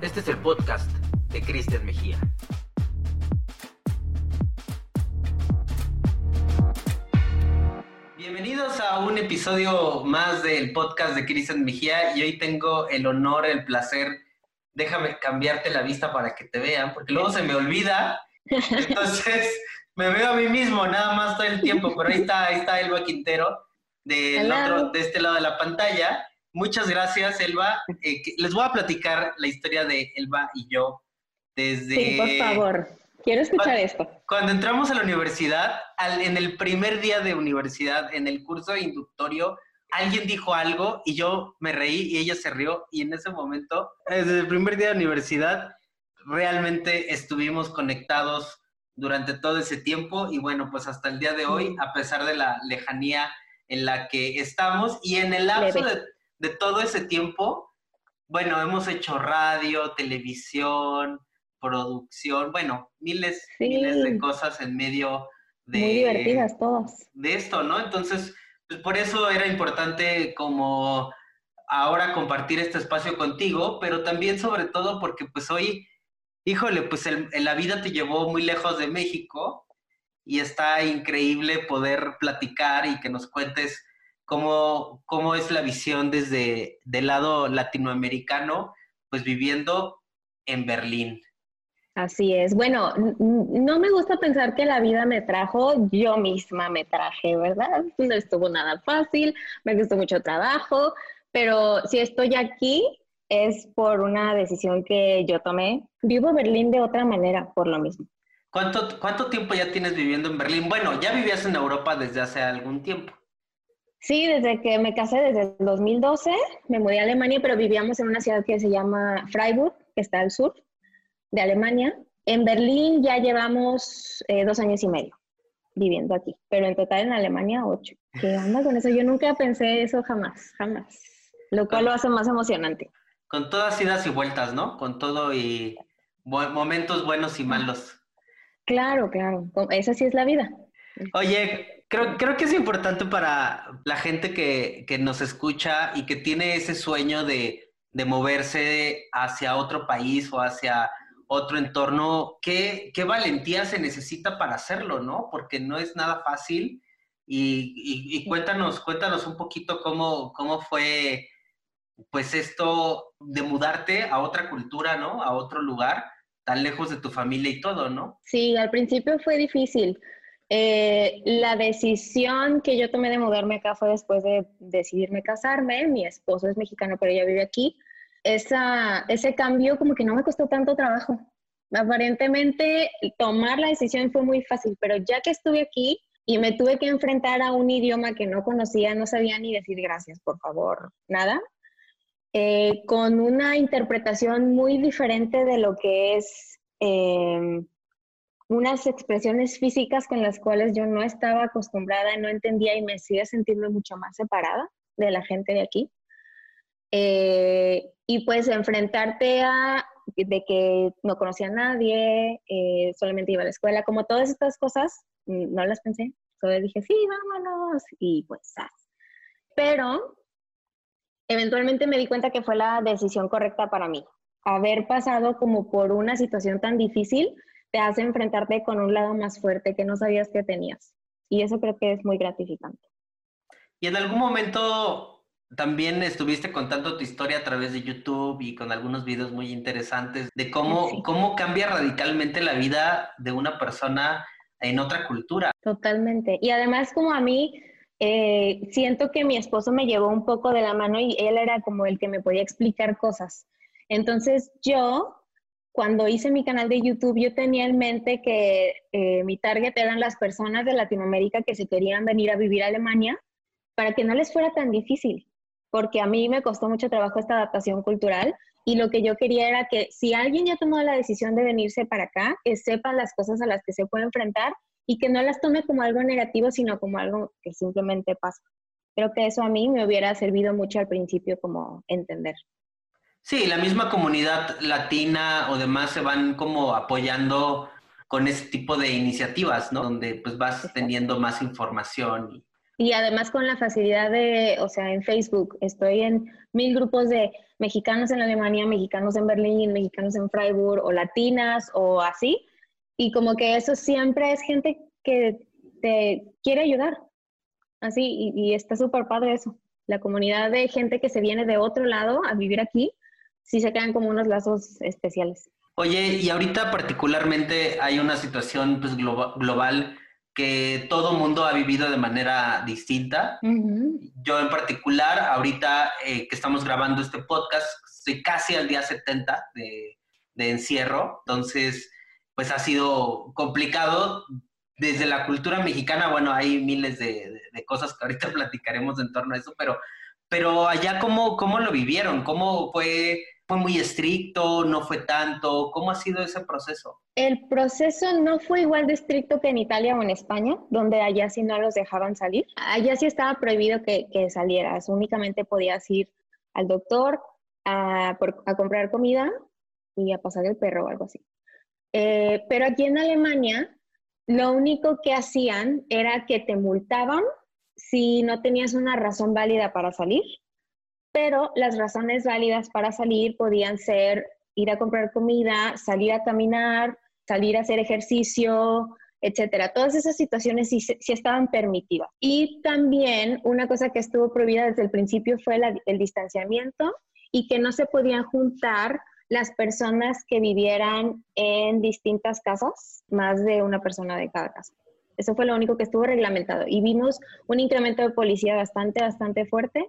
Este es el podcast de Cristian Mejía. Bienvenidos a un episodio más del podcast de Cristian Mejía y hoy tengo el honor, el placer, déjame cambiarte la vista para que te vean, porque luego se me olvida, entonces me veo a mí mismo nada más todo el tiempo, pero ahí está, ahí está Elba Quintero del otro, de este lado de la pantalla. Muchas gracias, Elba. Eh, les voy a platicar la historia de Elba y yo desde... Sí, por favor. Quiero escuchar esto. Cuando entramos a la universidad, en el primer día de universidad, en el curso inductorio, alguien dijo algo y yo me reí y ella se rió y en ese momento, desde el primer día de universidad, realmente estuvimos conectados durante todo ese tiempo y bueno, pues hasta el día de hoy, a pesar de la lejanía en la que estamos y en el lapso de, todo ese tiempo, bueno, hemos hecho radio, televisión, producción, bueno, miles, miles de cosas en medio de... Muy divertidas todas. De esto, ¿no? Entonces, pues por eso era importante como ahora compartir este espacio contigo, pero también sobre todo porque pues hoy, híjole, pues la vida te llevó muy lejos de México y está increíble poder platicar y que nos cuentes cómo, cómo es la visión desde del lado latinoamericano, pues viviendo en Berlín. Así es. Bueno, no me gusta pensar que la vida me trajo, yo misma me traje, ¿verdad? No estuvo nada fácil, me costó mucho trabajo, pero si estoy aquí es por una decisión que yo tomé. Vivo Berlín de otra manera, por lo mismo. ¿Cuánto, ¿Cuánto tiempo ya tienes viviendo en Berlín? Bueno, ya vivías en Europa desde hace algún tiempo. Sí, desde que me casé, desde el 2012, me mudé a Alemania, pero vivíamos en una ciudad que se llama Freiburg, que está al sur de Alemania. En Berlín ya llevamos eh, dos años y medio viviendo aquí, pero en total en Alemania ocho. ¿Qué onda con eso? Yo nunca pensé eso jamás, jamás. Lo cual lo hace más emocionante. Con todas idas y vueltas, ¿no? Con todo y momentos buenos y malos. Claro, claro. Esa sí es la vida. Oye, creo, creo que es importante para la gente que, nos escucha y que tiene ese sueño de, moverse hacia otro país o hacia otro entorno, ¿qué, ¿qué, valentía se necesita para hacerlo, ¿no? Porque no es nada fácil. Y, cuéntanos, cuéntanos un poquito cómo, cómo fue pues esto de mudarte a otra cultura, ¿no? A otro lugar tan lejos de tu familia y todo, ¿no? Sí, al principio fue difícil. Eh, la decisión que yo tomé de mudarme acá fue después de decidirme casarme. Mi esposo es mexicano, pero ella vive aquí. Esa, ese cambio como que no me costó tanto trabajo. Aparentemente tomar la decisión fue muy fácil, pero ya que estuve aquí y me tuve que enfrentar a un idioma que no conocía, no sabía ni decir gracias, por favor, nada, eh, con una interpretación muy diferente de lo que es em, unas expresiones físicas con las cuales yo no estaba acostumbrada, no entendía y me sigue sintiendo mucho más separada de la gente de aquí. Eh, y pues enfrentarte a de que no conocía a nadie, eh, solamente iba a la escuela, como todas estas cosas, mm, no las pensé, solo dije, sí, vámonos, y pues, pero eventualmente me di cuenta que fue la decisión correcta para mí. Haber pasado como por una situación tan difícil te hace enfrentarte con un lado más fuerte que no sabías que tenías. Y eso creo que es muy gratificante. ¿Y en algún momento también estuviste contando tu historia a través de YouTube y con algunos videos muy interesantes de cómo, cómo cambia radicalmente la vida de una persona en otra cultura? Totalmente. Y además como a mí eh, siento que mi esposo me llevó un poco de la mano y él era como el que me podía explicar cosas. Entonces yo, cuando hice mi canal de YouTube, yo tenía en mente que eh, mi target eran las personas de Latinoamérica que se querían venir a vivir a Alemania para que no les fuera tan difícil, porque a mí me costó mucho trabajo esta adaptación cultural y lo que yo quería era que si alguien ya tomó la decisión de venirse para acá, que sepa las cosas a las que se puede enfrentar y que no las tome como algo negativo, sino como algo que simplemente pasa. Creo que eso a mí me hubiera servido mucho al principio como entender. Sí, la misma comunidad latina o demás se van como apoyando con ese tipo de iniciativas, ¿no? Donde pues vas teniendo más información y Y además con la facilidad de, o sea, en Facebook, estoy en mil grupos de mexicanos en Alemania, mexicanos en Berlín, mexicanos en Freiburg, o latinas, o así. Y como que eso siempre es gente que te quiere ayudar. Así, y, y está súper padre eso. La comunidad de gente que se viene de otro lado a vivir aquí, sí se quedan como unos lazos especiales. Oye, y ahorita particularmente hay una situación pues, global que todo mundo ha vivido de manera distinta. Yo en particular, ahorita eh, que estamos grabando este podcast, estoy casi al día 70 de, encierro, entonces pues ha sido complicado. Desde la cultura mexicana, bueno, hay miles de, cosas que ahorita platicaremos en torno a eso, pero, pero allá cómo, cómo lo vivieron, cómo fue ¿Fue muy estricto? ¿No fue tanto? ¿Cómo ha sido ese proceso? El proceso no fue igual de estricto que en Italia o en España, donde allá sí no los dejaban salir. Allá sí estaba prohibido que, salieras, únicamente podías ir al doctor a, comprar comida y a pasar el perro o algo así. Eh, pero aquí en Alemania, lo único que hacían era que te multaban si no tenías una razón válida para salir pero las razones válidas para salir podían ser ir a comprar comida, salir a caminar, salir a hacer ejercicio, etcétera. Todas esas situaciones sí, estaban permitidas. Y también una cosa que estuvo prohibida desde el principio fue el distanciamiento y que no se podían juntar las personas que vivieran en distintas casas, más de una persona de cada casa. Eso fue lo único que estuvo reglamentado. Y vimos un incremento de policía bastante, bastante fuerte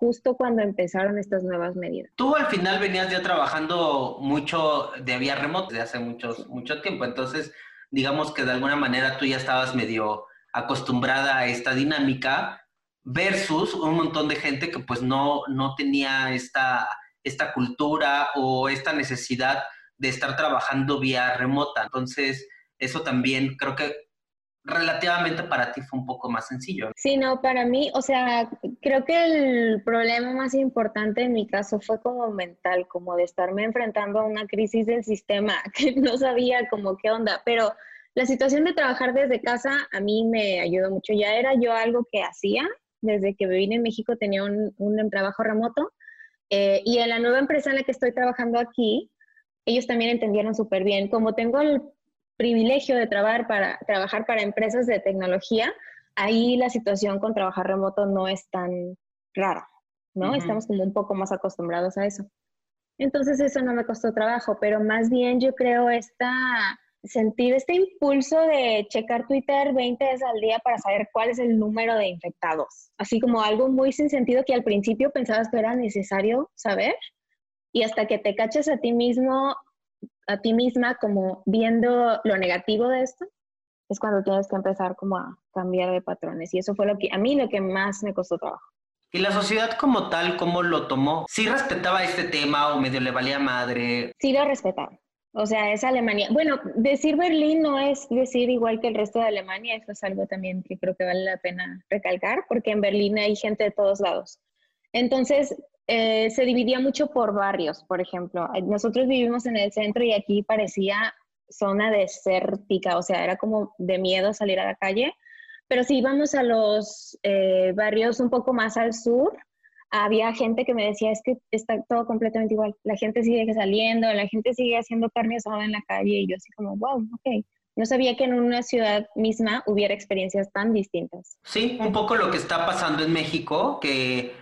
justo cuando empezaron estas nuevas medidas. Tú al final venías ya trabajando mucho de vía remota de hace muchos, mucho tiempo, entonces digamos que de alguna manera tú ya estabas medio acostumbrada a esta dinámica versus un montón de gente que pues no, no tenía esta, esta cultura o esta necesidad de estar trabajando vía remota. Entonces, eso también creo que relativamente para ti fue un poco más sencillo. Sí, no, para mí, o sea, creo que el problema más importante en mi caso fue como mental, como de estarme enfrentando a una crisis del sistema que no sabía como qué onda, pero la situación de trabajar desde casa a mí me ayudó mucho. Ya era yo algo que hacía, desde que vine en México tenía un, un trabajo remoto eh, y en la nueva empresa en la que estoy trabajando aquí, ellos también entendieron súper bien. Como tengo el privilegio de trabajar para, trabajar para empresas de tecnología, ahí la situación con trabajar remoto no es tan rara, ¿no? Estamos como un poco más acostumbrados a eso. Entonces eso no me costó trabajo, pero más bien yo creo esta sentir este impulso de checar Twitter 20 veces al día para saber cuál es el número de infectados. Así como algo muy sin sentido que al principio pensabas que era necesario saber y hasta que te caches a ti mismo a ti misma como viendo lo negativo de esto, es cuando tienes que empezar como a cambiar de patrones. Y eso fue lo que a mí lo que más me costó trabajo. ¿Y la sociedad como tal, cómo lo tomó? ¿Sí respetaba este tema o medio le valía madre? Sí lo respetaba. O sea, es Alemania. Bueno, decir Berlín no es decir igual que el resto de Alemania, eso es algo también que creo que vale la pena recalcar, porque en Berlín hay gente de todos lados. Entonces, eh, se dividía mucho por barrios, por ejemplo. Nosotros vivimos en el centro y aquí parecía zona desértica, o sea, era como de miedo salir a la calle. Pero si íbamos a los eh, barrios un poco más al sur, había gente que me decía, es que está todo completamente igual. La gente sigue saliendo, la gente sigue haciendo carne asada en la calle y yo así como, wow, ok. No sabía que en una ciudad misma hubiera experiencias tan distintas. Sí, un poco lo que está pasando en México, que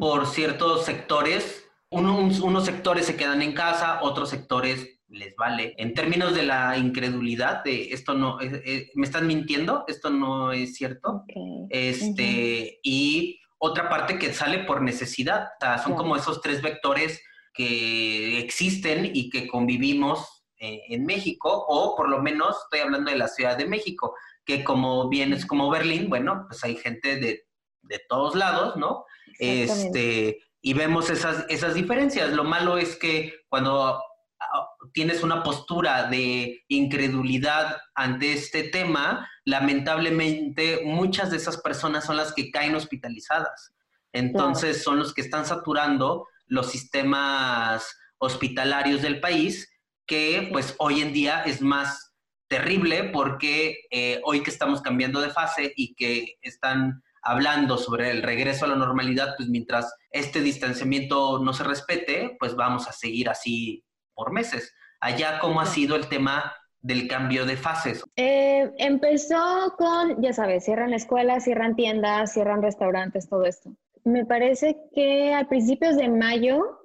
por ciertos sectores, unos, sectores se quedan en casa, otros sectores les vale. En términos de la incredulidad, de esto no, eh, eh, me están mintiendo, esto no es cierto. Este, y otra parte que sale por necesidad. O sea, son como esos tres vectores que existen y que convivimos eh, en México, o por lo menos estoy hablando de la Ciudad de México, que como bien es como Berlín, bueno, pues hay gente de, de todos lados, ¿no? Este, y vemos esas, esas diferencias. Lo malo es que cuando ah, tienes una postura de incredulidad ante este tema, lamentablemente muchas de esas personas son las que caen hospitalizadas. Entonces son los que están saturando los sistemas hospitalarios del país, que pues hoy en día es más terrible porque eh, hoy que estamos cambiando de fase y que están hablando sobre el regreso a la normalidad, pues mientras este distanciamiento no se respete, pues vamos a seguir así por meses. Allá, ¿cómo ha sido el tema del cambio de fases? Eh, empezó con, ya sabes, cierran escuelas, cierran tiendas, cierran restaurantes, todo esto. Me parece que a principios de mayo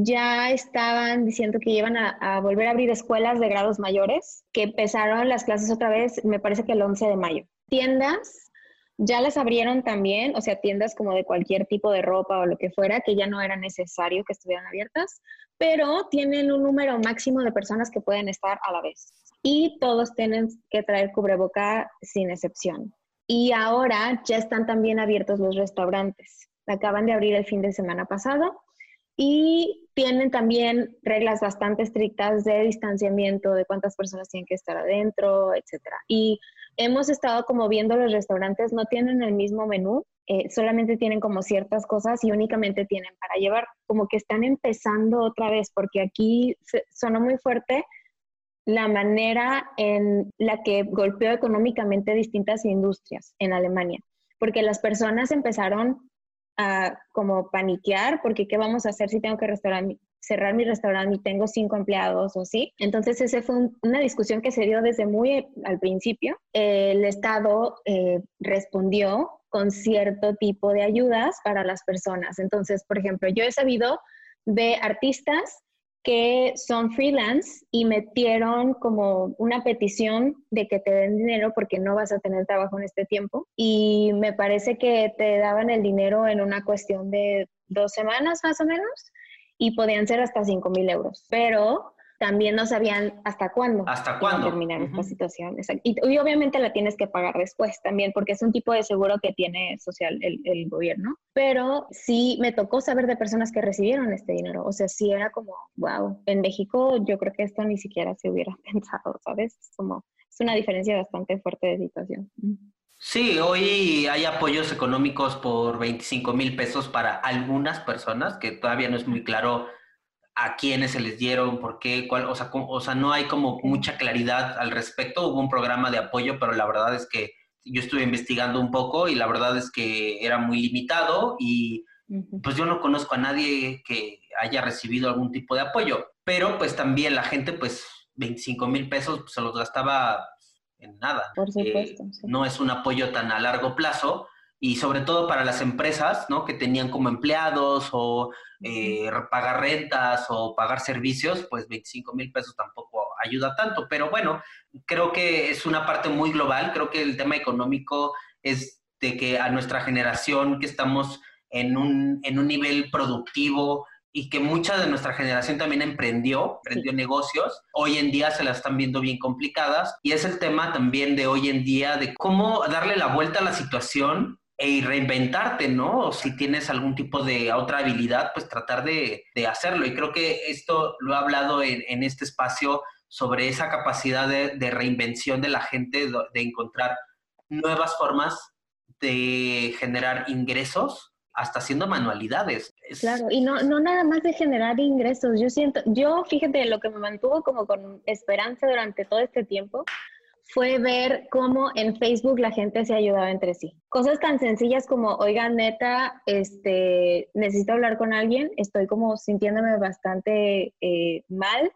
ya estaban diciendo que iban a, volver a abrir escuelas de grados mayores, que empezaron las clases otra vez, me parece que el 11 de mayo. Tiendas ya las abrieron también, o sea, tiendas como de cualquier tipo de ropa o lo que fuera, que ya no era necesario que estuvieran abiertas, pero tienen un número máximo de personas que pueden estar a la vez. Y todos tienen que traer cubreboca sin excepción. Y ahora ya están también abiertos los restaurantes. Acaban de abrir el fin de semana pasado y tienen también reglas bastante estrictas de distanciamiento, de cuántas personas tienen que estar adentro, etcétera. Y hemos estado como viendo los restaurantes, no tienen el mismo menú, eh, solamente tienen como ciertas cosas y únicamente tienen para llevar, como que están empezando otra vez, porque aquí sonó muy fuerte la manera en la que golpeó económicamente distintas industrias en Alemania, porque las personas empezaron a como paniquear porque qué vamos a hacer si tengo que cerrar mi restaurante y tengo cinco empleados o sí. Entonces, esa fue una discusión que se dio desde muy al principio. el Estado eh, respondió con cierto tipo de ayudas para las personas. Entonces, por ejemplo, yo he sabido de artistas que son freelance y metieron como una petición de que te den dinero porque no vas a tener trabajo en este tiempo. Y me parece que te daban el dinero en una cuestión de dos semanas más o menos y podían ser hasta 5 mil euros. Pero también no sabían hasta cuándo. ¿Hasta cuándo? terminar esta situación. Y, obviamente la tienes que pagar después también, porque es un tipo de seguro que tiene social el, el, gobierno. Pero sí me tocó saber de personas que recibieron este dinero. O sea, sí era como, wow, en México yo creo que esto ni siquiera se hubiera pensado, ¿sabes? Es como, es una diferencia bastante fuerte de situación. Sí, hoy hay apoyos económicos por 25 mil pesos para algunas personas, que todavía no es muy claro a quiénes se les dieron, por qué, cuál, o sea, o sea, no hay como mucha claridad al respecto. Hubo un programa de apoyo, pero la verdad es que yo estuve investigando un poco y la verdad es que era muy limitado y pues yo no conozco a nadie que haya recibido algún tipo de apoyo. Pero pues también la gente, pues 25 mil pesos pues, se los gastaba en nada. Por supuesto. Eh, no es un apoyo tan a largo plazo y sobre todo para las empresas, ¿no? Que tenían como empleados o eh, pagar rentas o pagar servicios, pues 25 mil pesos tampoco ayuda tanto. Pero bueno, creo que es una parte muy global. Creo que el tema económico es de que a nuestra generación que estamos en un, en un nivel productivo y que mucha de nuestra generación también emprendió, emprendió negocios, hoy en día se las están viendo bien complicadas y es el tema también de hoy en día de cómo darle la vuelta a la situación y reinventarte, ¿no? O si tienes algún tipo de otra habilidad, pues tratar de, hacerlo. Y creo que esto lo he hablado en, este espacio sobre esa capacidad de, reinvención de la gente, de, encontrar nuevas formas de generar ingresos hasta haciendo manualidades. Claro, y no, no nada más de generar ingresos. Yo siento, yo fíjate, lo que me mantuvo como con esperanza durante todo este tiempo fue ver cómo en Facebook la gente se ayudaba entre sí. Cosas tan sencillas como, oigan, neta, este, necesito hablar con alguien, estoy como sintiéndome bastante eh, mal.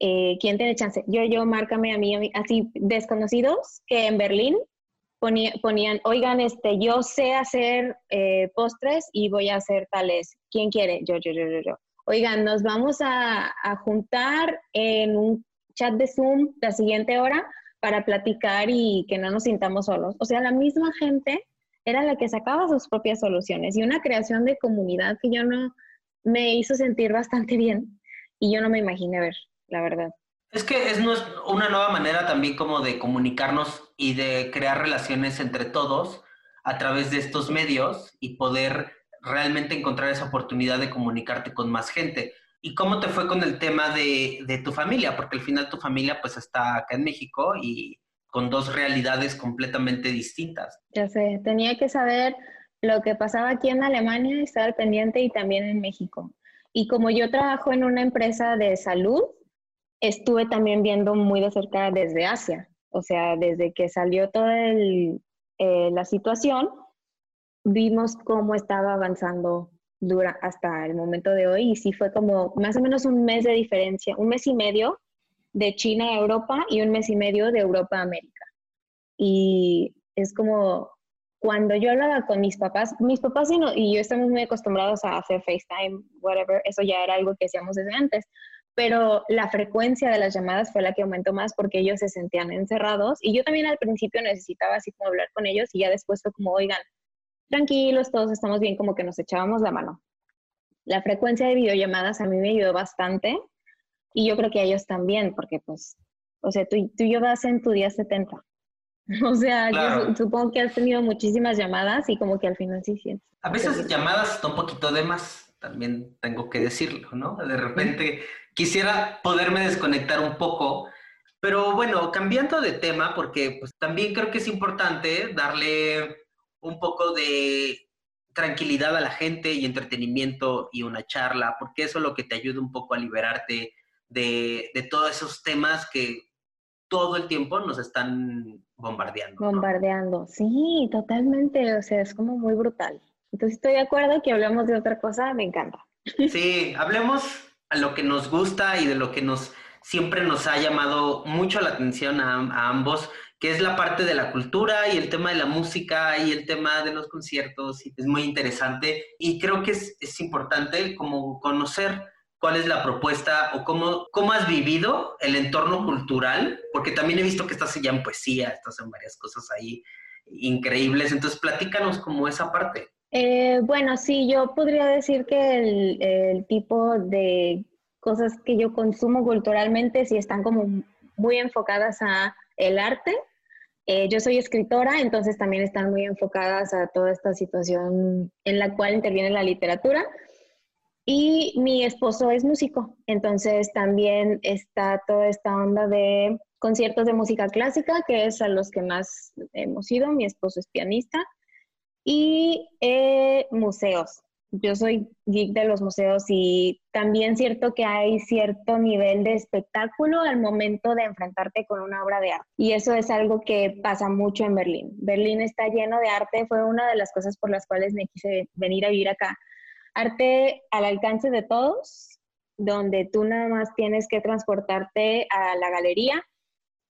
Eh, ¿Quién tiene chance? Yo, yo, márcame a mí, así desconocidos que en Berlín ponían, oigan, este, yo sé hacer eh, postres y voy a hacer tales. ¿Quién quiere? Yo, yo, yo, yo, yo. Oigan, nos vamos a, a juntar en un chat de Zoom la siguiente hora para platicar y que no nos sintamos solos. O sea, la misma gente era la que sacaba sus propias soluciones y una creación de comunidad que yo no me hizo sentir bastante bien y yo no me imaginé ver, la verdad. Es que es una nueva manera también como de comunicarnos y de crear relaciones entre todos a través de estos medios y poder realmente encontrar esa oportunidad de comunicarte con más gente. ¿Y cómo te fue con el tema de, tu familia? Porque al final tu familia pues está acá en México y con dos realidades completamente distintas. Ya sé, tenía que saber lo que pasaba aquí en Alemania y estar pendiente y también en México. Y como yo trabajo en una empresa de salud, estuve también viendo muy de cerca desde Asia. O sea, desde que salió toda eh, la situación, vimos cómo estaba avanzando dura hasta el momento de hoy y sí fue como más o menos un mes de diferencia, un mes y medio de China a Europa y un mes y medio de Europa a América. Y es como cuando yo hablaba con mis papás, mis papás y, y yo estamos muy acostumbrados a hacer FaceTime, whatever, eso ya era algo que hacíamos desde antes, pero la frecuencia de las llamadas fue la que aumentó más porque ellos se sentían encerrados y yo también al principio necesitaba así como hablar con ellos y ya después fue como, oigan, tranquilos, todos estamos bien, como que nos echábamos la mano. La frecuencia de videollamadas a mí me ayudó bastante y yo creo que a ellos también, porque pues, o sea, tú, tú y yo vas en tu día 70. O sea, yo supongo que has tenido muchísimas llamadas y como que al final sí sientes. A veces llamadas está un poquito de más, también tengo que decirlo, ¿no? De repente quisiera poderme desconectar un poco, pero bueno, cambiando de tema, porque pues también creo que es importante darle un poco de tranquilidad a la gente y entretenimiento y una charla, porque eso es lo que te ayuda un poco a liberarte de, de todos esos temas que todo el tiempo nos están bombardeando. Bombardeando, sí, totalmente, o sea, es como muy brutal. Entonces estoy de acuerdo que hablamos de otra cosa, me encanta. Sí, hablemos a lo que nos gusta y de lo que nos siempre nos ha llamado mucho la atención a, ambos, que es la parte de la cultura y el tema de la música y el tema de los conciertos. Es muy interesante y creo que es, es importante como conocer cuál es la propuesta o cómo, cómo has vivido el entorno cultural, porque también he visto que estás ya en poesía, estás en varias cosas ahí increíbles, entonces platícanos como esa parte. Eh, bueno, sí, yo podría decir que el, tipo de cosas que yo consumo culturalmente sí están como muy enfocadas a el arte. Eh, yo soy escritora, entonces también están muy enfocadas a toda esta situación en la cual interviene la literatura. Y mi esposo es músico, entonces también está toda esta onda de conciertos de música clásica, que es a los que más hemos ido. Mi esposo es pianista. Y eh, museos. Yo soy geek de los museos y también cierto que hay cierto nivel de espectáculo al momento de enfrentarte con una obra de arte. Y eso es algo que pasa mucho en Berlín. Berlín está lleno de arte, fue una de las cosas por las cuales me quise venir a vivir acá arte al alcance de todos, donde tú nada más tienes que transportarte a la galería,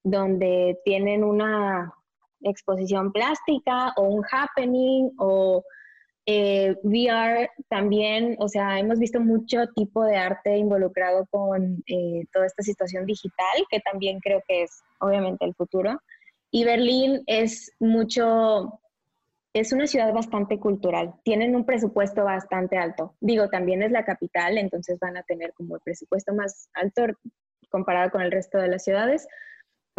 donde tienen una exposición plástica o un happening o eh, VR también, o sea, hemos visto mucho tipo de arte involucrado con eh, toda esta situación digital, que también creo que es obviamente el futuro. Y Berlín es mucho es una ciudad bastante cultural, tienen un presupuesto bastante alto. Digo, también es la capital, entonces van a tener como el presupuesto más alto comparado con el resto de las ciudades,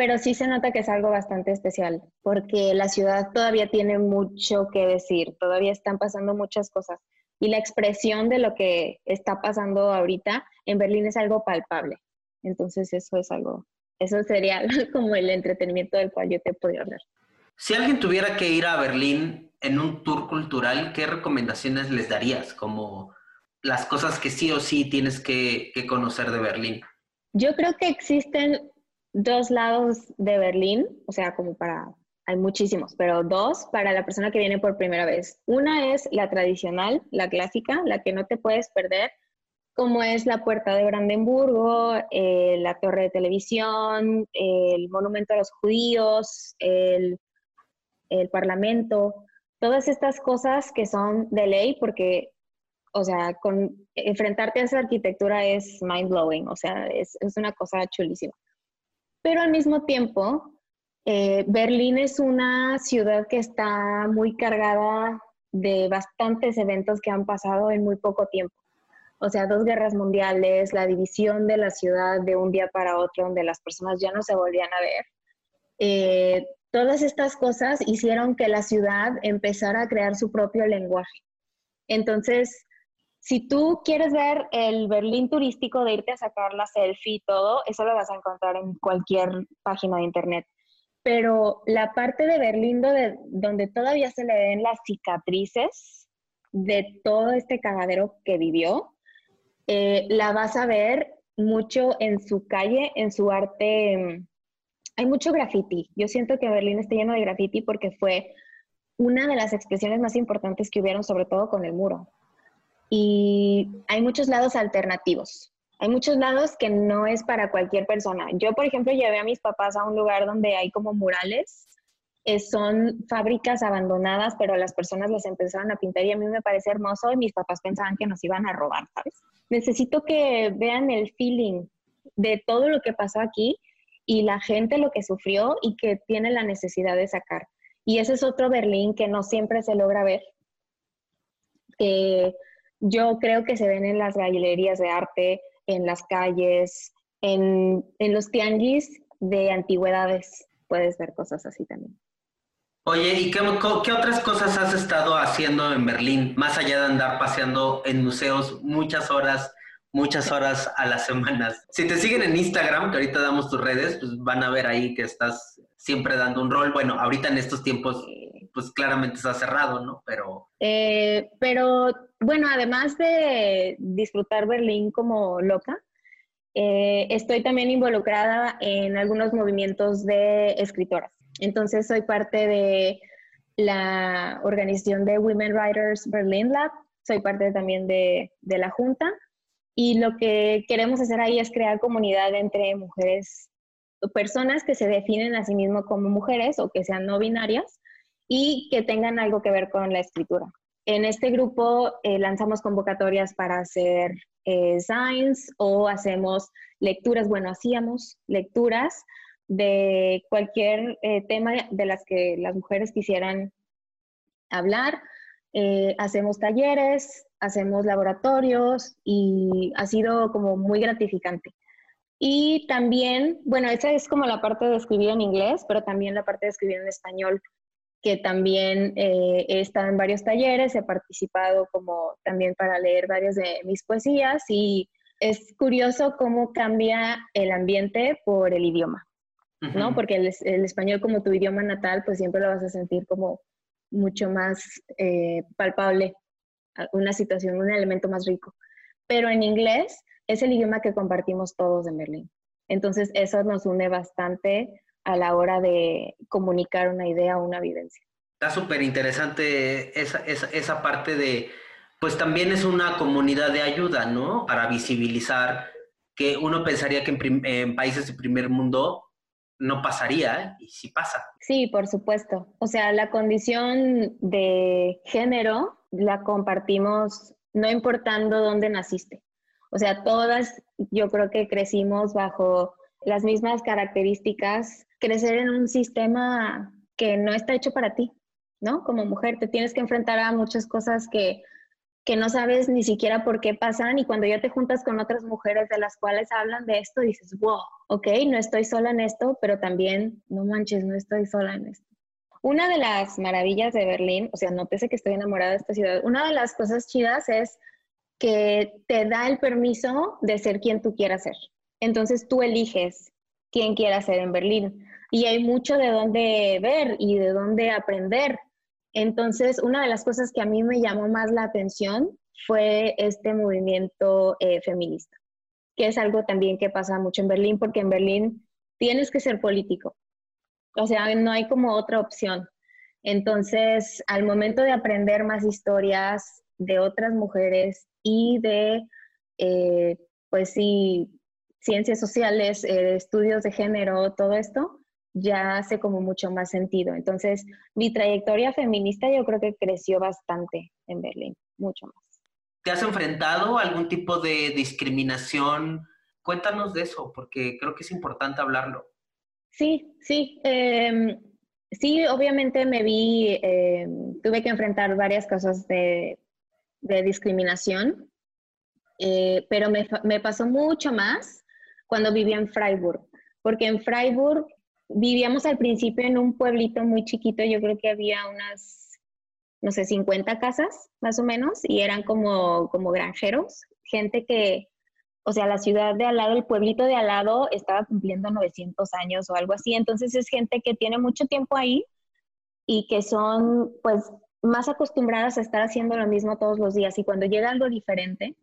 pero sí se nota que es algo bastante especial, porque la ciudad todavía tiene mucho que decir, todavía están pasando muchas cosas. Y la expresión de lo que está pasando ahorita en Berlín es algo palpable. Entonces eso es algo, eso sería como el entretenimiento del cual yo te podría hablar. Si alguien tuviera que ir a Berlín en un tour cultural, ¿qué recomendaciones les darías? Como las cosas que sí o sí tienes que, conocer de Berlín. Yo creo que existen dos lados de Berlín, o sea, como para, hay muchísimos, pero dos para la persona que viene por primera vez. Una es la tradicional, la clásica, la que no te puedes perder, como es la Puerta de Brandenburgo, eh, la Torre de Televisión, el Monumento a los Judíos, el el Parlamento, todas estas cosas que son de ley porque, o sea, con, enfrentarte a esa arquitectura es mind blowing, o sea, es, una cosa chulísima. Pero al mismo tiempo, eh, Berlín es una ciudad que está muy cargada de bastantes eventos que han pasado en muy poco tiempo. O sea, dos guerras mundiales, la división de la ciudad de un día para otro, donde las personas ya no se volvían a ver. Eh, Todas estas cosas hicieron que la ciudad empezara a crear su propio lenguaje. Entonces, si tú quieres ver el Berlín turístico de irte a sacar la selfie y todo, eso lo vas a encontrar en cualquier página de internet. Pero la parte de Berlín donde, todavía se le ven las cicatrices de todo este cagadero que vivió, eh, la vas a ver mucho en su calle, en su arte hay mucho graffiti. Yo siento que Berlín está lleno de graffiti porque fue una de las expresiones más importantes que hubieron, sobre todo con el muro. Y hay muchos lados alternativos. Hay muchos lados que no es para cualquier persona. Yo, por ejemplo, llevé a mis papás a un lugar donde hay como murales. Eh, son fábricas abandonadas, pero las personas las empezaron a pintar y a mí me parece hermoso y mis papás pensaban que nos iban a robar, ¿sabes? Necesito que vean el feeling de todo lo que pasó aquí y la gente lo que sufrió y que tiene la necesidad de sacar. Y ese es otro Berlín que no siempre se logra ver, que yo creo que se ven en las galerías de arte, en las calles, en, en los tianguis de antigüedades. Puedes ver cosas así también. Oye, ¿y qué, qué, otras cosas has estado haciendo en Berlín, más allá de andar paseando en museos muchas horas muchas horas a las semanas. Si te siguen en Instagram, que ahorita damos tus redes, pues van a ver ahí que estás siempre dando un rol. Bueno, ahorita en estos tiempos, pues claramente está cerrado, ¿no? Pero... Eh, pero bueno, además de disfrutar Berlín como loca, eh, estoy también involucrada en algunos movimientos de escritoras. Entonces soy parte de la organización de Women Writers Berlin Lab, soy parte también de, de la Junta y lo que queremos hacer ahí es crear comunidad entre mujeres, personas que se definen a sí mismas como mujeres o que sean no binarias y que tengan algo que ver con la escritura. En este grupo eh, lanzamos convocatorias para hacer eh, signs o hacemos lecturas, bueno, hacíamos lecturas de cualquier eh, tema de las que las mujeres quisieran hablar. hacemos talleres, hacemos laboratorios y ha sido como muy gratificante. Y también, bueno, esa es como la parte de escribir en inglés, pero también la parte de escribir en español, que también eh, he estado en varios talleres, he participado como también para leer varias de mis poesías y es curioso cómo cambia el ambiente por el idioma, ¿no? Porque el, el, español como tu idioma natal, pues siempre lo vas a sentir como mucho más eh, palpable una situación, un elemento más rico. Pero en inglés es el idioma que compartimos todos en Berlín. Entonces eso nos une bastante a la hora de comunicar una idea o una vivencia. Está súper interesante esa, esa, esa, parte de, pues también es una comunidad de ayuda, ¿no? Para visibilizar que uno pensaría que en, en países de primer mundo no pasaría ¿eh? y sí pasa. Sí, por supuesto. O sea, la condición de género la compartimos no importando dónde naciste. O sea, todas yo creo que crecimos bajo las mismas características, crecer en un sistema que no está hecho para ti, ¿no? Como mujer te tienes que enfrentar a muchas cosas que, que no sabes ni siquiera por qué pasan y cuando ya te juntas con otras mujeres de las cuales hablan de esto, dices, wow, ok, no estoy sola en esto, pero también, no manches, no estoy sola en esto. Una de las maravillas de Berlín, o sea, nótese que estoy enamorada de esta ciudad, una de las cosas chidas es que te da el permiso de ser quien tú quieras ser. Entonces tú eliges quién quieras ser en Berlín. Y hay mucho de dónde ver y de dónde aprender. Entonces, una de las cosas que a mí me llamó más la atención fue este movimiento eh, feminista, que es algo también que pasa mucho en Berlín, porque en Berlín tienes que ser político. O sea, no hay como otra opción. Entonces, al momento de aprender más historias de otras mujeres y de, eh, pues sí, ciencias sociales, eh, estudios de género, todo esto, ya hace como mucho más sentido. Entonces, mi trayectoria feminista yo creo que creció bastante en Berlín, mucho más. ¿Te has enfrentado a algún tipo de discriminación? Cuéntanos de eso, porque creo que es importante hablarlo. Sí, sí. Em, sí, obviamente me vi, em, tuve que enfrentar varias cosas de, discriminación, eh, pero me, me, pasó mucho más cuando vivía en Freiburg, porque en Freiburg vivíamos al principio en un pueblito muy chiquito, yo creo que había unas, no sé, 50 casas más o menos, y eran como, como granjeros, gente que o sea, la ciudad de al lado, el pueblito de al lado estaba cumpliendo 900 años o algo así. Entonces es gente que tiene mucho tiempo ahí y que son pues más acostumbradas a estar haciendo lo mismo todos los días. Y cuando llega algo diferente,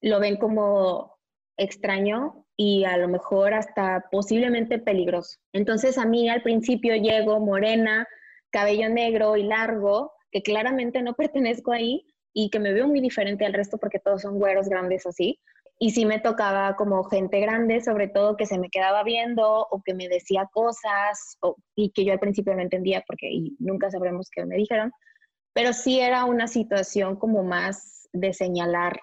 lo ven como extraño y a lo mejor hasta posiblemente peligroso. Entonces a mí al principio llego morena, cabello negro y largo, que claramente no pertenezco ahí y que me veo muy diferente al resto porque todos son güeros grandes así. Y sí me tocaba como gente grande, sobre todo que se me quedaba viendo o que me decía cosas y que yo al principio no entendía porque nunca sabremos qué me dijeron. Pero sí era una situación como más de señalar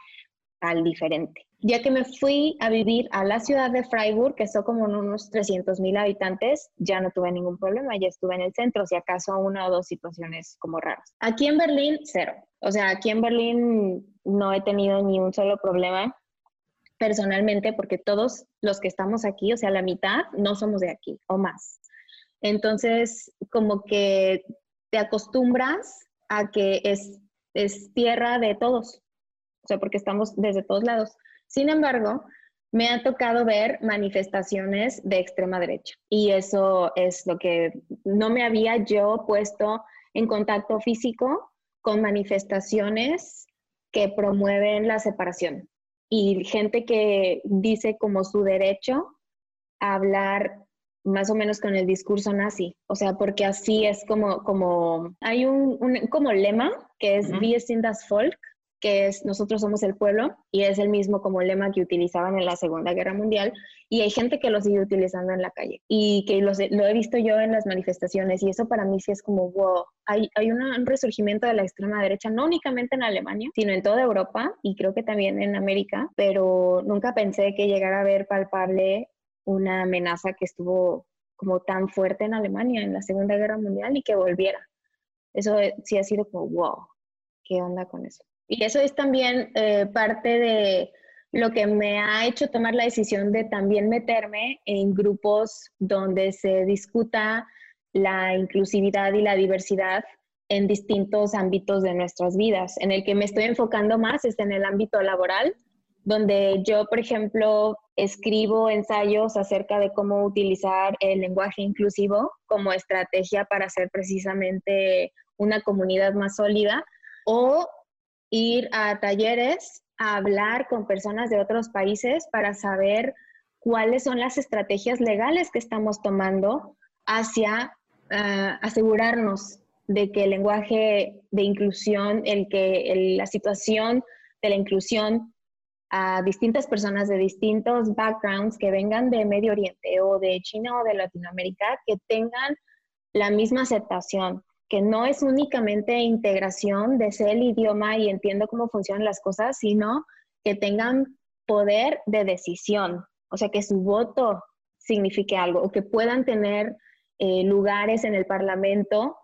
al diferente ya que me fui a vivir a la ciudad de Freiburg, que son como unos 300 mil habitantes, ya no tuve ningún problema, ya estuve en el centro, si acaso una o dos situaciones como raras. Aquí en Berlín, cero. O sea, aquí en Berlín no he tenido ni un solo problema personalmente, porque todos los que estamos aquí, o sea, la mitad, no somos de aquí o más. Entonces, como que te acostumbras a que es, es tierra de todos, o sea, porque estamos desde todos lados. Sin embargo, me ha tocado ver manifestaciones de extrema derecha y eso es lo que no me había yo puesto en contacto físico con manifestaciones que promueven la separación y gente que dice como su derecho a hablar más o menos con el discurso nazi, o sea, porque así es como, como hay un, como lema que es Wir sind das Volk, que es nosotros somos el pueblo y es el mismo como lema que utilizaban en la Segunda Guerra Mundial y hay gente que lo sigue utilizando en la calle y que lo he visto yo en las manifestaciones y eso para mí sí es como, wow, hay, hay un resurgimiento de la extrema derecha, no únicamente en Alemania, sino en toda Europa y creo que también en América, pero nunca pensé que llegara a ver palpable una amenaza que estuvo como tan fuerte en Alemania en la Segunda Guerra Mundial y que volviera. Eso sí ha sido como, wow, ¿qué onda con eso? Y eso es también eh, parte de lo que me ha hecho tomar la decisión de también meterme en grupos donde se discuta la inclusividad y la diversidad en distintos ámbitos de nuestras vidas. En el que me estoy enfocando más es en el ámbito laboral, donde yo, por ejemplo, escribo ensayos acerca de cómo utilizar el lenguaje inclusivo como estrategia para hacer precisamente una comunidad más sólida o ir a talleres a hablar con personas de otros países para saber cuáles son las estrategias legales que estamos tomando hacia ah, asegurarnos de que el lenguaje de inclusión, el que la situación de la inclusión a distintas personas de distintos backgrounds que vengan de Medio Oriente o de China o de Latinoamérica, que tengan la misma aceptación, que no es únicamente integración de ser el idioma y entiendo cómo funcionan las cosas, sino que tengan poder de decisión, o sea, que su voto signifique algo, o que puedan tener eh, lugares en el Parlamento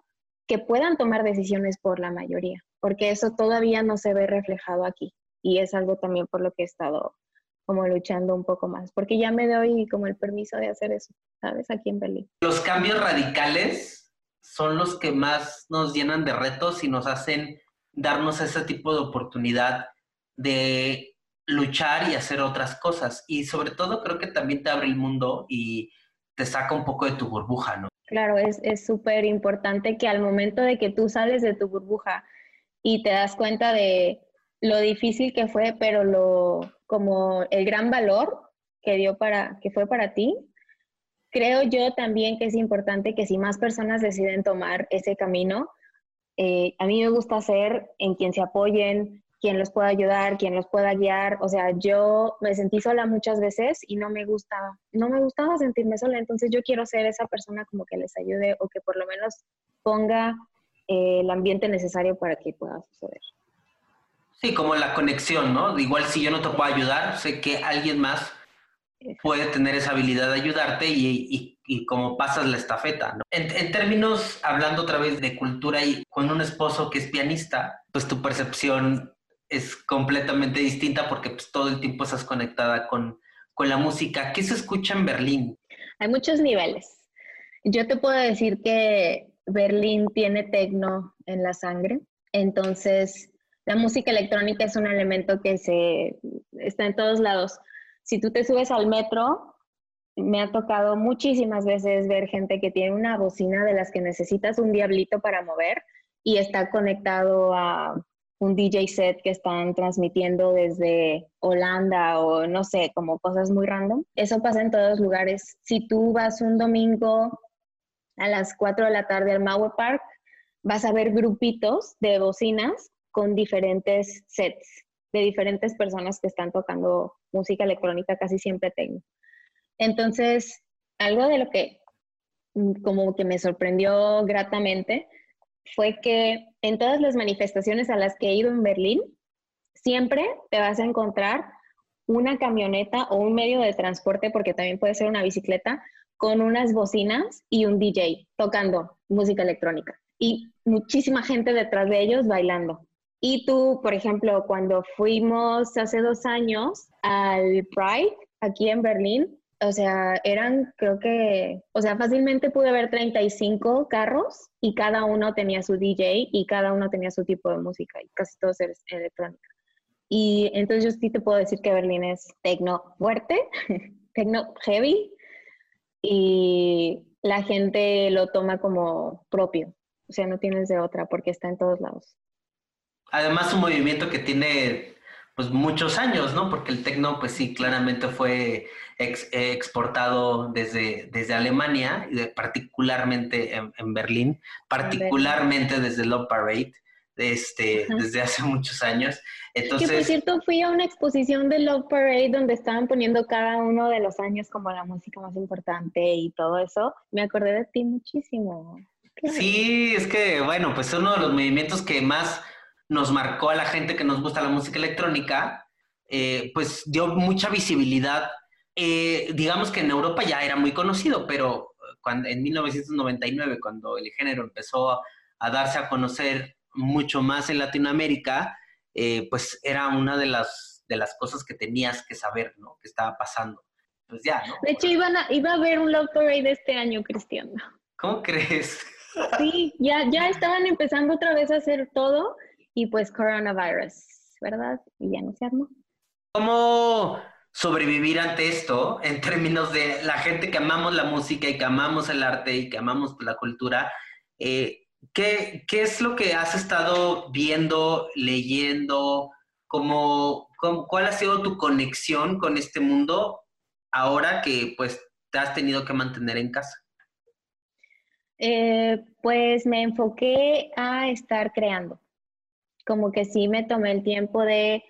que puedan tomar decisiones por la mayoría, porque eso todavía no se ve reflejado aquí. Y es algo también por lo que he estado como luchando un poco más, porque ya me doy como el permiso de hacer eso, ¿sabes? Aquí en Berlín. Los cambios radicales son los que más nos llenan de retos y nos hacen darnos ese tipo de oportunidad de luchar y hacer otras cosas. Y sobre todo creo que también te abre el mundo y te saca un poco de tu burbuja, ¿no? Claro, es súper importante que al momento de que tú sales de tu burbuja y te das cuenta de lo difícil que fue, pero lo como el gran valor que dio para que fue para ti, creo yo también que es importante que si más personas deciden tomar ese camino, eh, a mí me gusta ser en quien se apoyen, quien los pueda ayudar, quien los pueda guiar. O sea, yo me sentí sola muchas veces y no me gustaba, no me gustaba sentirme sola. Entonces yo quiero ser esa persona como que les ayude o que por lo menos ponga eh, el ambiente necesario para que pueda suceder. Sí, como la conexión, ¿no? Igual si yo no te puedo ayudar, sé que alguien más puede tener esa habilidad de ayudarte y, y, como pasas la estafeta. En, términos, hablando otra vez de cultura y con un esposo que es pianista, pues tu percepción es completamente distinta porque pues, todo el tiempo estás conectada con, con la música. ¿Qué se escucha en Berlín? Hay muchos niveles. Yo te puedo decir que Berlín tiene tecno en la sangre, entonces la música electrónica es un elemento que se está en todos lados si tú te subes al metro, me ha tocado muchísimas veces ver gente que tiene una bocina de las que necesitas un diablito para mover y está conectado a un DJ set que están transmitiendo desde Holanda o no sé, como cosas muy random. Eso pasa en todos lugares. Si tú vas un domingo a las 4 de la tarde al Mauer Park, vas a ver grupitos de bocinas con diferentes sets de diferentes personas que están tocando música electrónica, casi siempre tengo. Entonces, algo de lo que mm, como que me sorprendió gratamente fue que en todas las manifestaciones a las que he ido en Berlín, siempre te vas a encontrar una camioneta o un medio de transporte, porque también puede ser una bicicleta, con unas bocinas y un DJ tocando música electrónica. Y muchísima gente detrás de ellos bailando. Y tú, por ejemplo, cuando fuimos hace dos años al Pride aquí en Berlín, o sea, eran, creo que, o sea, fácilmente pude ver 35 carros y cada uno tenía su DJ y cada uno tenía su tipo de música y casi todos eran electrónica. Y entonces yo sí te puedo decir que Berlín es tecno fuerte, tecno heavy y la gente lo toma como propio. O sea, no tienes de otra porque está en todos lados. Además, un movimiento que tiene pues muchos años, ¿no? Porque el tecno, pues sí, claramente fue exportado desde, desde Alemania, y particularmente en, Berlín, particularmente desde Love Parade, este, desde hace muchos años. Entonces, que por cierto, fui a una exposición de Love Parade donde estaban poniendo cada uno de los años como la música más importante y todo eso. Me acordé de ti muchísimo. Sí, es que, bueno, pues uno de los movimientos que más nos marcó a la gente que nos gusta la música electrónica, eh, pues dio mucha visibilidad. Eh, digamos que en Europa ya era muy conocido, pero cuando, en 1999, cuando el género empezó a darse a conocer mucho más en Latinoamérica, eh, pues era una de las, de las cosas que tenías que saber, ¿no? Que estaba pasando. Pues ya, ¿no? De hecho, iban iba a haber un Love Parade este año, Cristiano. ¿Cómo crees? Sí, ya, ya estaban empezando otra vez a hacer todo y pues coronavirus, ¿verdad? Y ya no se armó. ¿Cómo sobrevivir ante esto en términos de la gente que amamos la música y que amamos el arte y que amamos la cultura? Eh, ¿qué, es lo que has estado viendo, leyendo? ¿Cómo, cuál ha sido tu conexión con este mundo ahora que pues te has tenido que mantener en casa? Eh, pues me enfoqué a estar creando como que sí me tomé el tiempo de,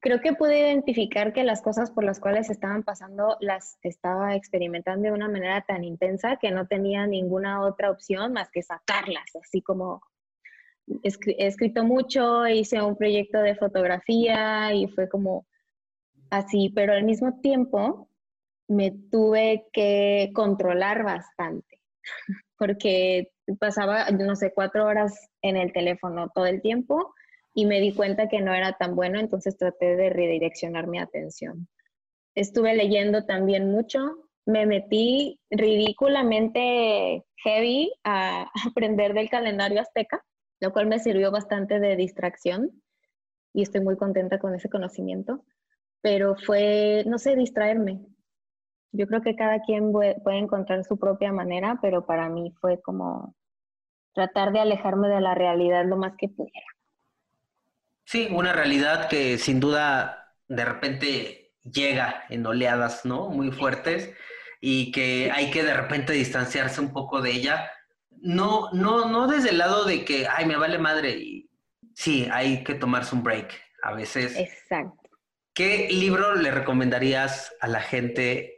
creo que pude identificar que las cosas por las cuales estaban pasando las estaba experimentando de una manera tan intensa que no tenía ninguna otra opción más que sacarlas, así como he escrito mucho, hice un proyecto de fotografía y fue como así, pero al mismo tiempo me tuve que controlar bastante, porque pasaba, no sé, cuatro horas en el teléfono todo el tiempo y me di cuenta que no era tan bueno, entonces traté de redireccionar mi atención. Estuve leyendo también mucho, me metí ridículamente heavy a aprender del calendario azteca, lo cual me sirvió bastante de distracción y estoy muy contenta con ese conocimiento, pero fue, no sé, distraerme, yo creo que cada quien puede encontrar su propia manera, pero para mí fue como tratar de alejarme de la realidad lo más que pudiera. Sí, una realidad que sin duda de repente llega en oleadas, ¿no? Muy fuertes y que hay que de repente distanciarse un poco de ella. No, no, no desde el lado de que, ay, me vale madre. Y sí, hay que tomarse un break a veces. Exacto. ¿Qué libro le recomendarías a la gente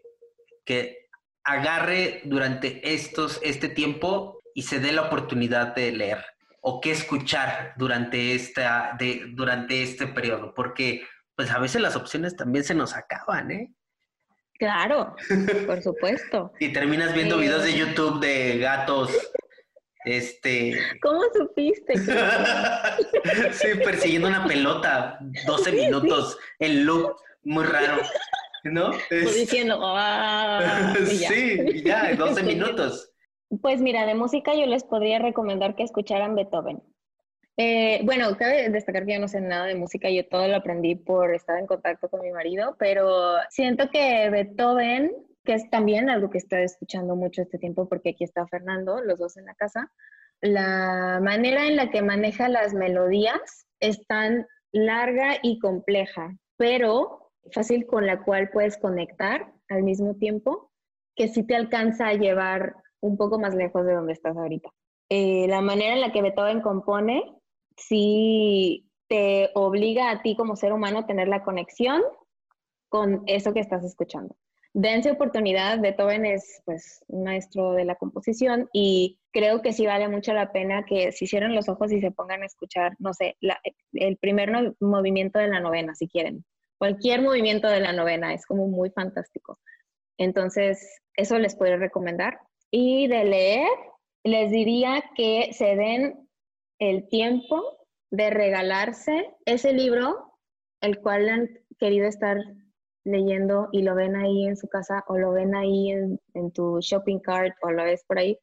que agarre durante estos, este tiempo y se dé la oportunidad de leer o qué escuchar durante, esta, de, durante este periodo, porque pues a veces las opciones también se nos acaban, ¿eh? Claro, por supuesto. y terminas viendo videos de YouTube de gatos, este... ¿Cómo supiste? sí, persiguiendo una pelota, 12 minutos, el loop, muy raro. ¿No? diciendo, ¡ah! sí, ya, 12 minutos. Pues mira, de música yo les podría recomendar que escucharan Beethoven. Eh, bueno, cabe destacar que yo no sé nada de música, yo todo lo aprendí por estar en contacto con mi marido, pero siento que Beethoven, que es también algo que estoy escuchando mucho este tiempo porque aquí está Fernando, los dos en la casa, la manera en la que maneja las melodías es tan larga y compleja, pero fácil con la cual puedes conectar al mismo tiempo, que sí te alcanza a llevar un poco más lejos de donde estás ahorita. eh, la manera en la que Beethoven compone, sí te obliga a ti como ser humano a tener la conexión con eso que estás escuchando. Dense oportunidad, Beethoven es pues maestro de la composición y creo que sí vale mucho la pena que se cierren los ojos y se pongan a escuchar, no sé, el primer movimiento de la novena, si quieren. Cualquier movimiento de la novena es como muy fantástico. Entonces, eso les puedo recomendar. Y de leer, les diría que se den el tiempo de regalarse ese libro, el cual han querido estar leyendo y lo ven ahí en su casa o lo ven ahí en, tu shopping cart o lo ves por ahí,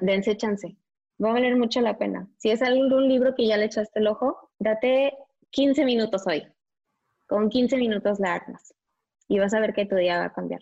dense chance. Va a valer mucho la pena. Si es algún libro que ya le echaste el ojo, date 15 minutos hoy. Con 15 minutos la armas y vas a ver que tu día va a cambiar.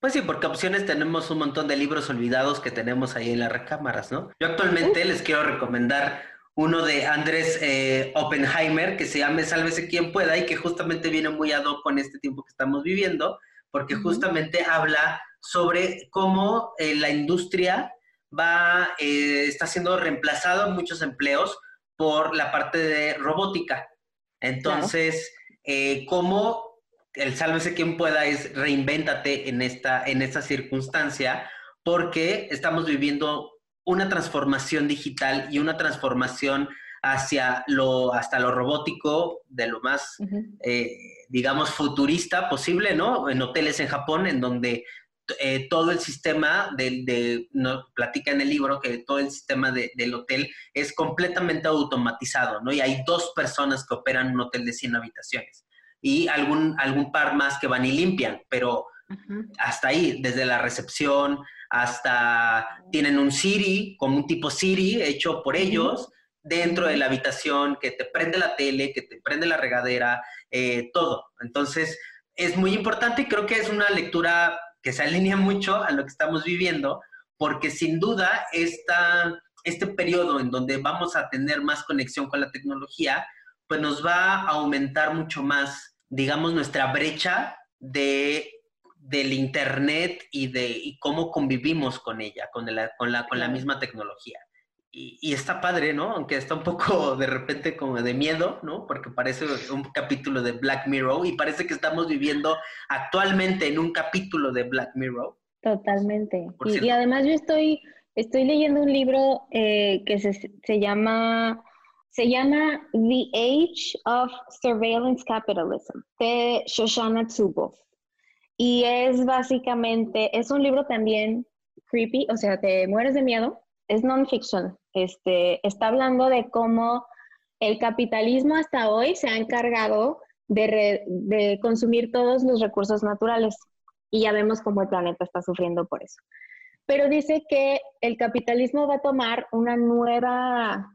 Pues sí, porque opciones tenemos un montón de libros olvidados que tenemos ahí en las recámaras, ¿no? Yo actualmente les quiero recomendar uno de Andrés eh, Oppenheimer que se llama Sálvese quien pueda y que justamente viene muy ad hoc con este tiempo que estamos viviendo, porque justamente habla sobre cómo eh, la industria va, eh, está siendo reemplazado en muchos empleos por la parte de robótica. Entonces, cómo el sálvese quien pueda es reinvéntate en esta, en esta circunstancia, porque estamos viviendo una transformación digital y una transformación hacia lo, hasta lo robótico, de lo más, eh, digamos, futurista posible, ¿no? En hoteles en Japón, en donde eh, todo el sistema de, no, platica en el libro que todo el sistema del hotel es completamente automatizado, ¿no? Y hay dos personas que operan un hotel de 100 habitaciones y algún, algún par más que van y limpian, pero hasta ahí, desde la recepción hasta tienen un Siri, como un tipo Siri hecho por ellos, dentro de la habitación, que te prende la tele, que te prende la regadera, eh, todo. Entonces, es muy importante y creo que es una lectura que se alinea mucho a lo que estamos viviendo, porque sin duda esta, este periodo en donde vamos a tener más conexión con la tecnología, pues nos va a aumentar mucho más digamos, nuestra brecha de, del Internet y de cómo convivimos con ella, con la, con la, con la misma tecnología. Y, está padre, ¿no? Aunque está un poco de repente como de miedo, ¿no? Porque parece un capítulo de Black Mirror y parece que estamos viviendo actualmente en un capítulo de Black Mirror. Totalmente. Y, además yo estoy, estoy leyendo un libro eh, que se, se llama se llama The Age of Surveillance Capitalism de Shoshana Zuboff. Y es básicamente, es un libro también creepy, o sea, te mueres de miedo. Es non-fiction. Este, está hablando de cómo el capitalismo hasta hoy se ha encargado de, de consumir todos los recursos naturales. Y ya vemos cómo el planeta está sufriendo por eso. Pero dice que el capitalismo va a tomar una nueva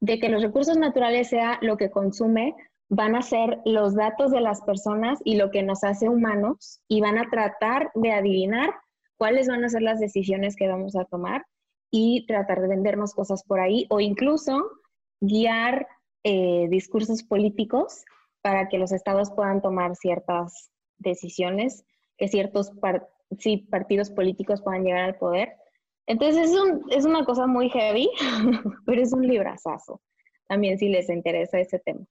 de que los recursos naturales sea lo que consume, van a ser los datos de las personas y lo que nos hace humanos y van a tratar de adivinar cuáles van a ser las decisiones que vamos a tomar y tratar de vendernos cosas por ahí o incluso guiar eh, discursos políticos para que los estados puedan tomar ciertas decisiones, que ciertos partidos políticos puedan llegar al poder entonces es, un, es una cosa muy heavy, pero es un librazazo. También si les interesa ese tema.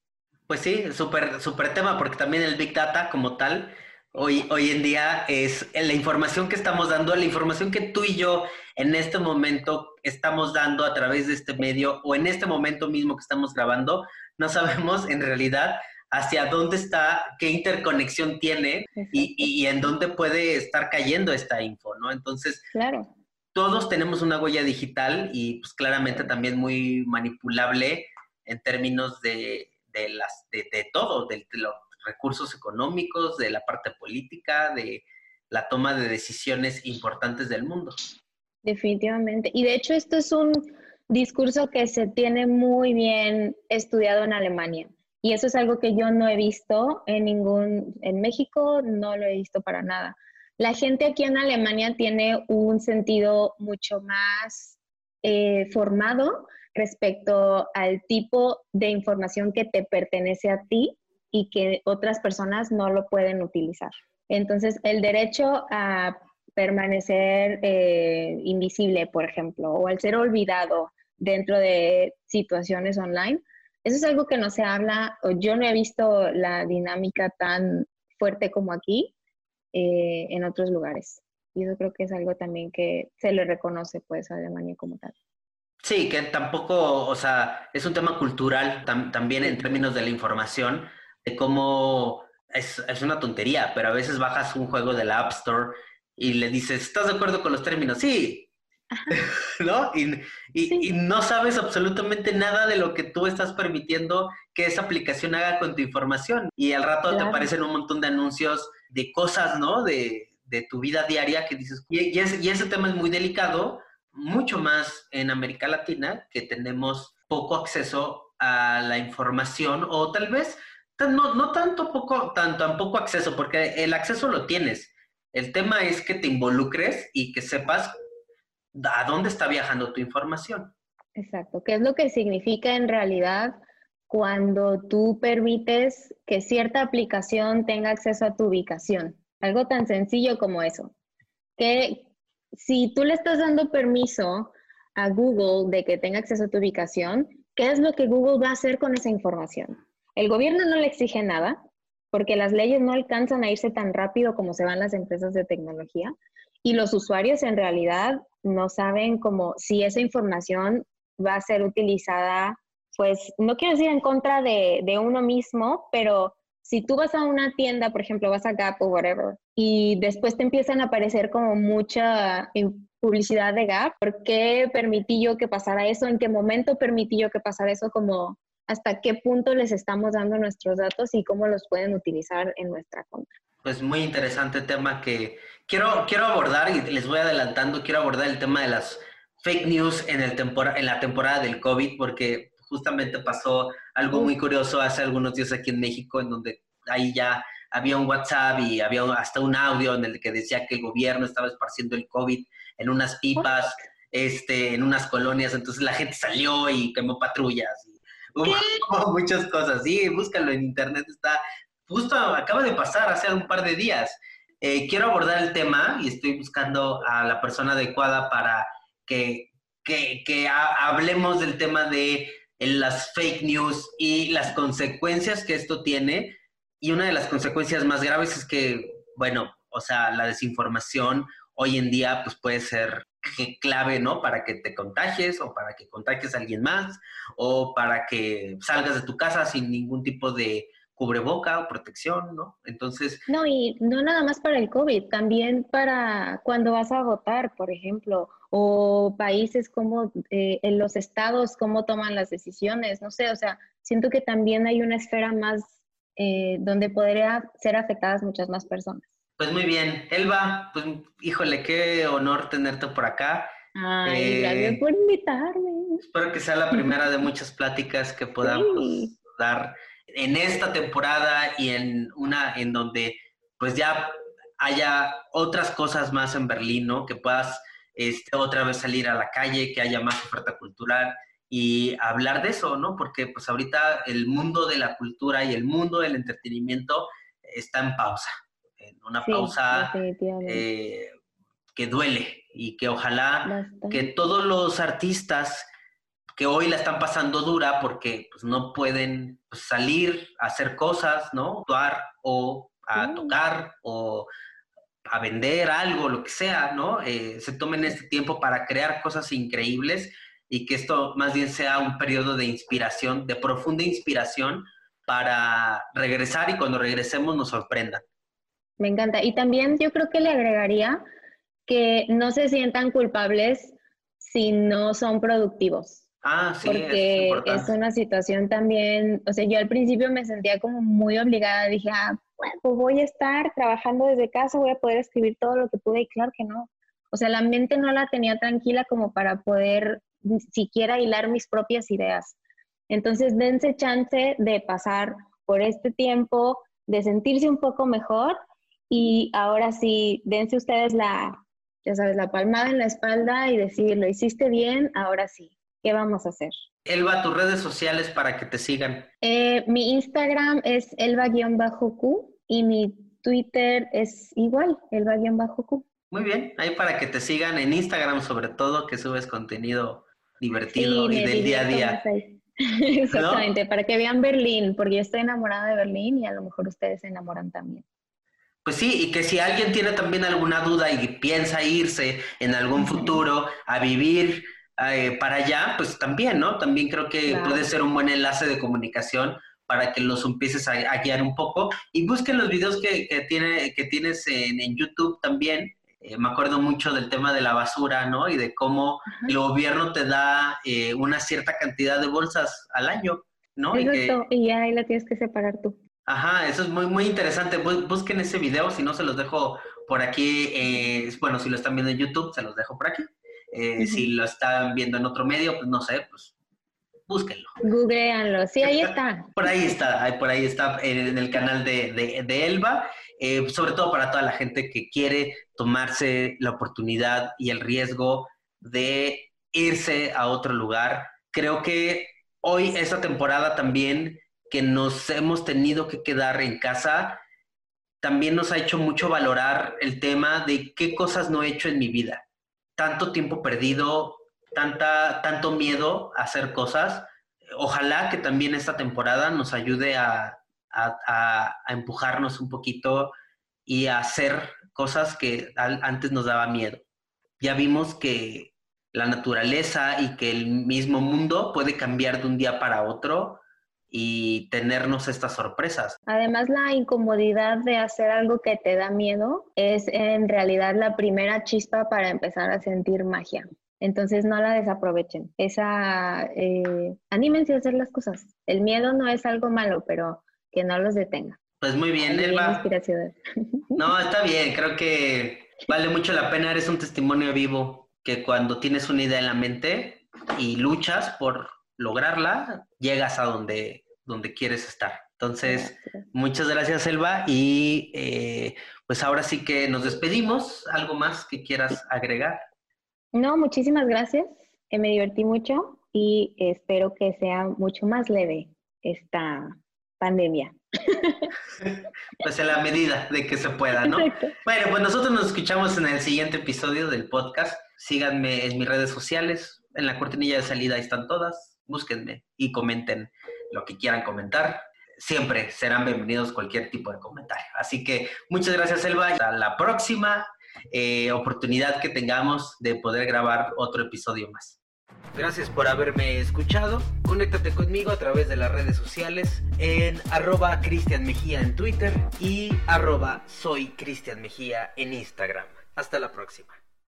Pues sí, súper super tema, porque también el Big Data como tal, hoy, hoy en día es la información que estamos dando, la información que tú y yo en este momento estamos dando a través de este medio o en este momento mismo que estamos grabando, no sabemos en realidad hacia dónde está, qué interconexión tiene y, y, en dónde puede estar cayendo esta info, ¿no? Entonces, claro todos tenemos una huella digital y pues claramente también muy manipulable en términos de, las, de, todo, de, los recursos económicos, de la parte política, de la toma de decisiones importantes del mundo. Definitivamente. Y de hecho esto es un discurso que se tiene muy bien estudiado en Alemania. Y eso es algo que yo no he visto en ningún, en México no lo he visto para nada. La gente aquí en Alemania tiene un sentido mucho más eh, formado respecto al tipo de información que te pertenece a ti y que otras personas no lo pueden utilizar. Entonces, el derecho a permanecer eh, invisible, por ejemplo, o al ser olvidado, dentro de situaciones online. Eso es algo que no se habla, o yo no he visto la dinámica tan fuerte como aquí eh, en otros lugares. Y eso creo que es algo también que se le reconoce pues a Alemania como tal. Sí, que tampoco, o sea, es un tema cultural también en términos de la información, de cómo es, es, una tontería, pero a veces bajas un juego de la App Store y le dices, ¿estás de acuerdo con los términos? Sí. ¿No? Y, y, y, no sabes absolutamente nada de lo que tú estás permitiendo que esa aplicación haga con tu información. Y al rato te aparecen un montón de anuncios de cosas, ¿no? De, de tu vida diaria que dices, y, ese, y ese tema es muy delicado, mucho más en América Latina, que tenemos poco acceso a la información o tal vez no, no tanto poco, tan, tan poco acceso, porque el acceso lo tienes. El tema es que te involucres y que sepas a dónde está viajando tu información. Exacto, ¿qué es lo que significa en realidad cuando tú permites que cierta aplicación tenga acceso a tu ubicación? Algo tan sencillo como eso. Que si tú le estás dando permiso a Google de que tenga acceso a tu ubicación, ¿qué es lo que Google va a hacer con esa información? El gobierno no le exige nada, porque las leyes no alcanzan a irse tan rápido como se van las empresas de tecnología, y los usuarios en realidad no saben cómo si esa información va a ser utilizada, pues no quiero decir en contra de, uno mismo, pero si tú vas a una tienda, por ejemplo, vas a Gap o whatever, y después te empiezan a aparecer como mucha publicidad de Gap, ¿por qué permití yo que pasara eso? ¿En qué momento permití yo que pasara eso? Como hasta qué punto les estamos dando nuestros datos y cómo los pueden utilizar en nuestra contra. Pues muy interesante tema que quiero, quiero abordar y les voy adelantando, quiero abordar el tema de las fake news en, el en la temporada del COVID porque justamente pasó algo muy curioso hace algunos días aquí en México en donde ahí ya había un WhatsApp y había hasta un audio en el que decía que el gobierno estaba esparciendo el COVID en unas pipas, este, en unas colonias, entonces la gente salió y quemó patrullas muchas cosas. Sí, búscalo en internet, está justo acaba de pasar hace un par de días. Eh, quiero abordar el tema y estoy buscando a la persona adecuada para que, que, hablemos del tema de las fake news y las consecuencias que esto tiene. Y una de las consecuencias más graves es que, bueno, o sea, la desinformación hoy en día pues puede ser clave, ¿no? Para que te contagies o para que contagies a alguien más o para que salgas de tu casa sin ningún tipo de cubreboca o protección, ¿no? Entonces... No, y no nada más para el COVID, también para cuando vas a votar, por ejemplo, o países como eh, en los estados, cómo toman las decisiones, no sé, o sea, siento que también hay una esfera más eh, donde podría ser afectadas muchas más personas. Pues muy bien. Elba, pues híjole, qué honor tenerte por acá. Ay, gracias eh, por invitarme. Espero que sea la primera de muchas pláticas que podamos dar en esta temporada y en una en donde pues ya haya otras cosas más en Berlín, ¿no? Que puedas este, otra vez salir a la calle, que haya más oferta cultural y hablar de eso, ¿no? Porque pues ahorita el mundo de la cultura y el mundo del entretenimiento está en pausa una pausa eh, que duele y que ojalá que todos los artistas que hoy la están pasando dura porque pues, no pueden pues, salir a hacer cosas, ¿no? Actuar o a tocar o a vender algo, lo que sea, ¿no? Eh, se tomen este tiempo para crear cosas increíbles y que esto más bien sea un periodo de inspiración, de profunda inspiración para regresar y cuando regresemos nos sorprendan. Me encanta. Y también yo creo que le agregaría que no se sientan culpables si no son productivos. Ah, sí. Porque es, una situación también, o sea, yo al principio me sentía como muy obligada, dije, ah, bueno, pues voy a estar trabajando desde casa, voy a poder escribir todo lo que pude y claro que no. O sea, la mente no la tenía tranquila como para poder ni siquiera hilar mis propias ideas. Entonces, dense chance de pasar por este tiempo, de sentirse un poco mejor y ahora sí, dense ustedes la, ya sabes, la palmada en la espalda y decir, lo hiciste bien, ahora sí, ¿qué vamos a hacer? Elba, tus redes sociales para que te sigan. Eh, mi Instagram es elba-q y mi Twitter es igual, elba-q. Muy bien, ahí para que te sigan en Instagram sobre todo, que subes contenido divertido y del día a día. Exactamente, para que vean Berlín, porque yo estoy enamorada de Berlín y a lo mejor ustedes se enamoran también. Pues sí, y que si alguien tiene también alguna duda y piensa irse en algún futuro a vivir eh, para allá, pues también, ¿no? También creo que puede ser un buen enlace de comunicación para que los empieces a, guiar un poco. Y busquen los videos que, tiene, que tienes en, YouTube también. Eh, me acuerdo mucho del tema de la basura, ¿no? Y de cómo el gobierno te da eh, una cierta cantidad de bolsas al año, ¿no? Exacto, y, ya ahí la tienes que separar tú. Ajá, eso es muy, muy interesante. Busquen ese video, si no se los dejo por aquí. Eh, bueno, si lo están viendo en YouTube, se los dejo por aquí. Eh, si lo están viendo en otro medio, pues no sé, pues búsquenlo. Googleanlo, sí, ahí está. Por ahí está, por ahí está en el canal de, de, Elba, eh, sobre todo para toda la gente que quiere tomarse la oportunidad y el riesgo de irse a otro lugar. Creo que hoy, esta temporada también que nos hemos tenido que quedar en casa, también nos ha hecho mucho valorar el tema de qué cosas no he hecho en mi vida. Tanto tiempo perdido, tanta, tanto miedo a hacer cosas. Ojalá que también esta temporada nos ayude a, empujarnos un poquito y a hacer cosas que antes nos daba miedo. Ya vimos que la naturaleza y que el mismo mundo puede cambiar de un día para otro y tenernos estas sorpresas. Además, la incomodidad de hacer algo que te da miedo es en realidad la primera chispa para empezar a sentir magia. Entonces no la desaprovechen. Esa, eh, anímense a hacer las cosas. El miedo no es algo malo, pero que no los detenga. Pues muy bien, Elba. No, está bien. Creo que vale mucho la pena. Eres un testimonio vivo que cuando tienes una idea en la mente y luchas por lograrla, llegas a donde, donde quieres estar. Entonces, muchas gracias, Elba. Y eh, pues ahora sí que nos despedimos. ¿Algo más que quieras agregar? No, muchísimas gracias. me divertí mucho y espero que sea mucho más leve esta pandemia. Pues en la medida de que se pueda, ¿no? Bueno, pues nosotros nos escuchamos en el siguiente episodio del podcast. Síganme en mis redes sociales. En la cortinilla de salida están todas búsquenme y comenten lo que quieran comentar. Siempre serán bienvenidos cualquier tipo de comentario. Así que muchas gracias, Elba. Hasta la próxima eh, oportunidad que tengamos de poder grabar otro episodio más. Gracias por haberme escuchado. Conéctate conmigo a través de las redes sociales en arroba Cristian Mejía en Twitter y arroba soy Cristian Mejía en Instagram. Hasta la próxima.